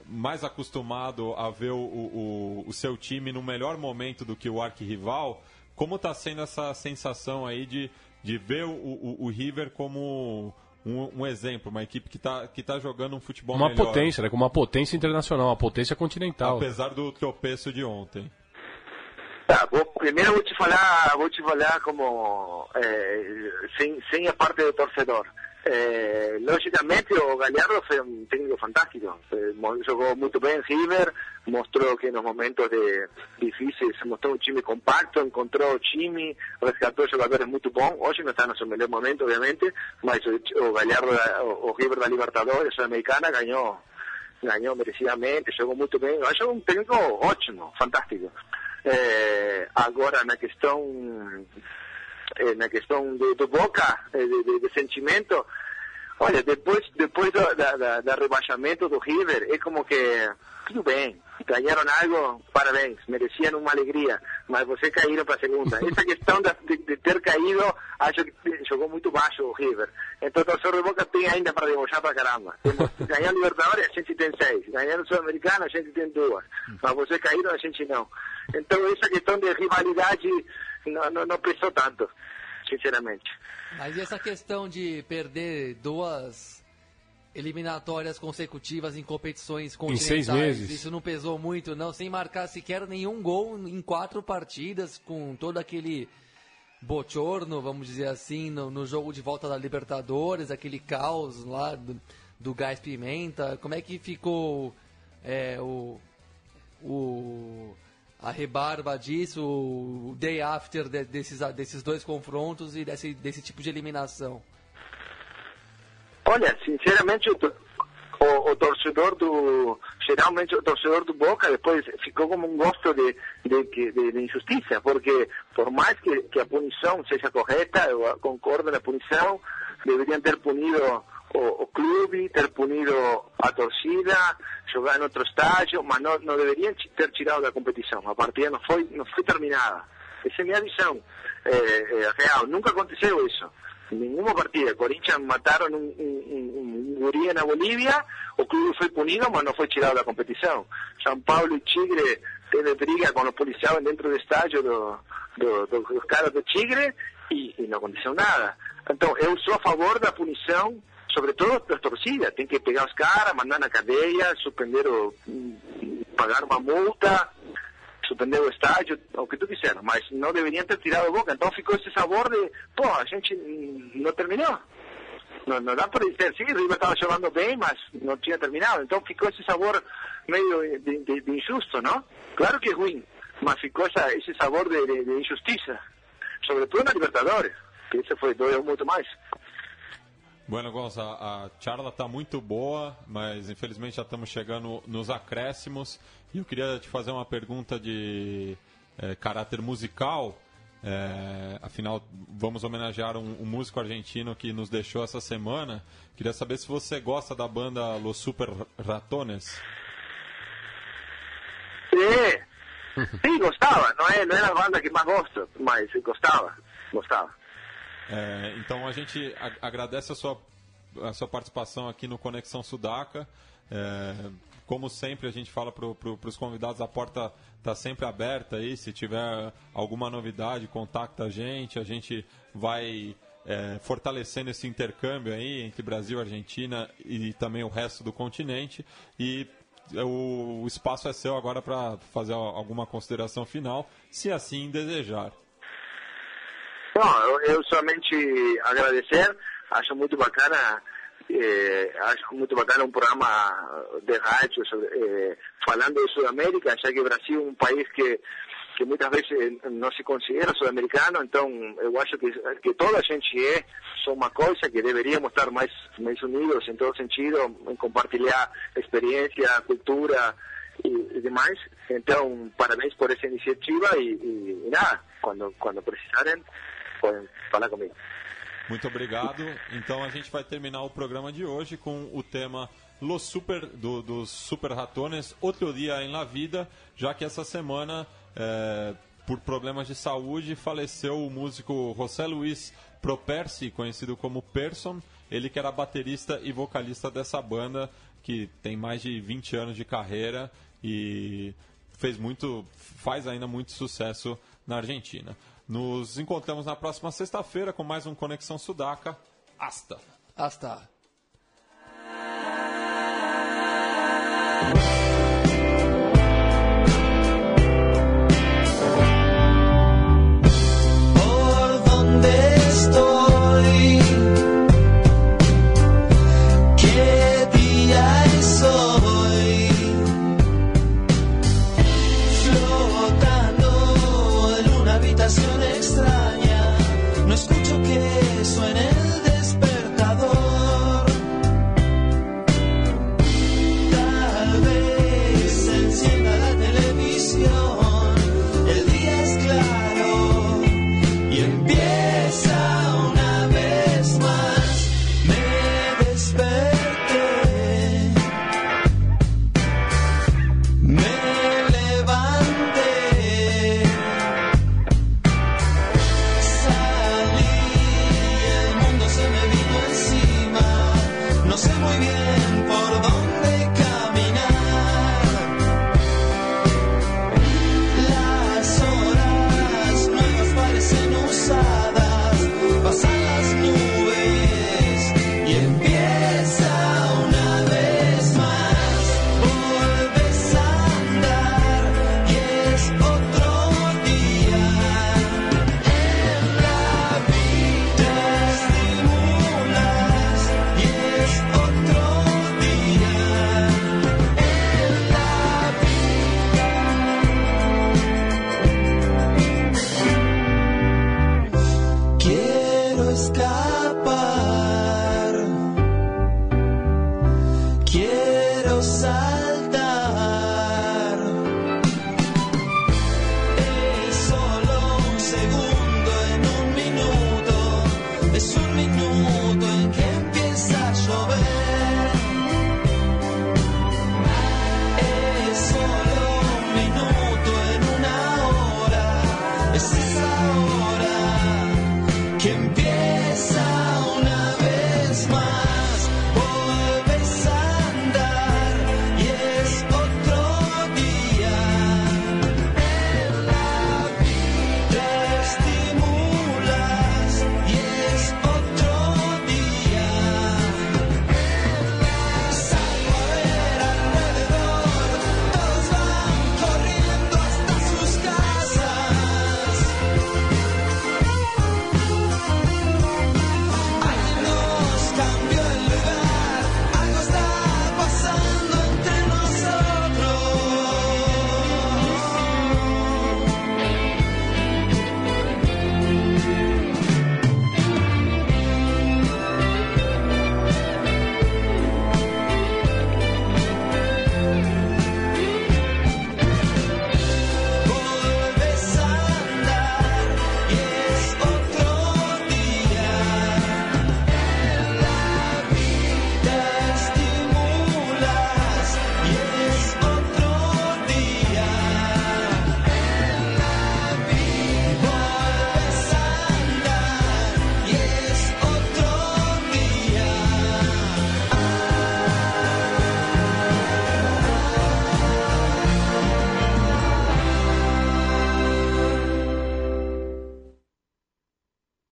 mais acostumado a ver o, o, o, seu time no melhor momento do que o arquirrival, como está sendo essa sensação aí de, de ver o, o, o River como um, um, exemplo, uma equipe que está que tá jogando um futebol uma melhor. potência, né? Como uma potência internacional, uma potência continental. Apesar do tropeço de ontem. Tá, vou, primeiro vou te falar, vou te falar como é, sem, sem a parte do torcedor. É, logicamente o Galhardo foi um técnico fantástico, jogou muito bem River, mostrou que nos momentos de, difíceis mostrou um time compacto, encontrou o time, resgatou jogadores muito bons, hoje não está no seu melhor momento obviamente, mas o, o Galhardo, o, o River da Libertadores Sul-Americana ganhou, ganhou merecidamente, jogou muito bem, eu acho um técnico ótimo, fantástico. É, agora na questão eh, na questão do, do Boca, de, de, de, sentimento, olha, depois, depois do da, da, da, rebaixamento do River, é como que, tudo bem, ganharam algo, parabéns, mereciam uma alegria, mas vocês caíram para a segunda. Essa questão de, de, ter caído, acho que jogou muito baixo o River. Então o torcedor de Boca tem ainda para debochar para caramba. Ganhar Libertadores, a gente tem seis. Ganhar o Sul-Americano, a gente tem duas. Mas vocês caíram, a gente não. Então essa questão de rivalidade não, não, não pensou tanto, sinceramente. Mas e essa questão de perder duas eliminatórias consecutivas em competições continentais? Em seis meses. Isso não pesou muito, não, sem marcar sequer nenhum gol em quatro partidas, com todo aquele bochorno, vamos dizer assim, no, no jogo de volta da Libertadores, aquele caos lá do, do gás pimenta. Como é que ficou é, o, o a rebarba disso, o day after de, desses, desses dois confrontos e desse, desse tipo de eliminação? Olha, sinceramente, o, o, o, torcedor do. Geralmente, o torcedor do Boca depois ficou como um gosto de, de, de, de injustiça, porque por mais que, que a punição seja correta, eu concordo na punição, deveriam ter punido o, o clube, ter punido a torcida, jogar em outro estádio, mas não, não deveriam ter tirado da competição. A partida não foi, não foi terminada. Essa é a minha visão é, é, real. Nunca aconteceu isso. Nenhuma partida. Corinthians mataram um, um, um, um na Bolívia, o clube foi punido, mas não foi tirado da competição. São Paulo e Tigre teve briga com os policiais dentro do estádio do, do, do, dos caras do Tigre e, e não aconteceu nada. Então, eu sou a favor da punição sobre todo das torcidas, tem que pegar os caras, mandar na cadeia, suspender o, pagar uma multa, suspender o estádio, o que tu quiser, mas não deveriam ter tirado a boca. Então ficou esse sabor de, pô, a gente não terminou. Não, não dá para dizer, sim, o River estava jogando bem, mas não tinha terminado. Então ficou esse sabor meio de, de, de injusto, não? Claro que é ruim, mas ficou essa, esse sabor de, de, de injustiça, sobretudo na Libertadores, que esse foi doeu muito mais. Bueno, Gonça, a charla está muito boa, mas infelizmente já estamos chegando nos acréscimos. E eu queria te fazer uma pergunta de é, caráter musical. É, afinal, vamos homenagear um, um, músico argentino que nos deixou essa semana. Queria saber se você gosta da banda Los Super Ratones. Sim, sim gostava. Não é, não é a banda que mais gosto, mas gostava. Gostava. É, então a gente agradece a sua, a sua participação aqui no Conexão Sudaca. É, como sempre a gente fala para pro, os convidados, a porta está sempre aberta aí. Se tiver alguma novidade, contacta a gente. A gente vai é, fortalecendo esse intercâmbio aí entre Brasil, Argentina e também o resto do continente. E o, o espaço é seu agora para fazer alguma consideração final, se assim desejar. Bom, eu somente agradecer, acho muito bacana eh, acho muito bacana um programa de rádio sobre, eh, falando de Sudamérica, já que o Brasil é um país que que muitas vezes não se considera sul-americano, então eu acho que, que toda a gente é só uma coisa, que deveríamos estar mais, mais unidos em todo sentido, em compartilhar experiência, cultura e, e demais. Então, parabéns por essa iniciativa e, e, e nada, quando, quando precisarem, podem falar comigo. Muito obrigado. Então a gente vai terminar o programa de hoje com o tema Los Super, do, dos Super Ratones, Outro Dia em La Vida, já que essa semana, é, por problemas de saúde, faleceu o músico José Luiz Properci, conhecido como Person, ele que era baterista e vocalista dessa banda, que tem mais de 20 anos de carreira e fez muito, faz ainda muito sucesso na Argentina. Nos encontramos na próxima sexta-feira com mais um Conexão Sudaca. Hasta! Hasta!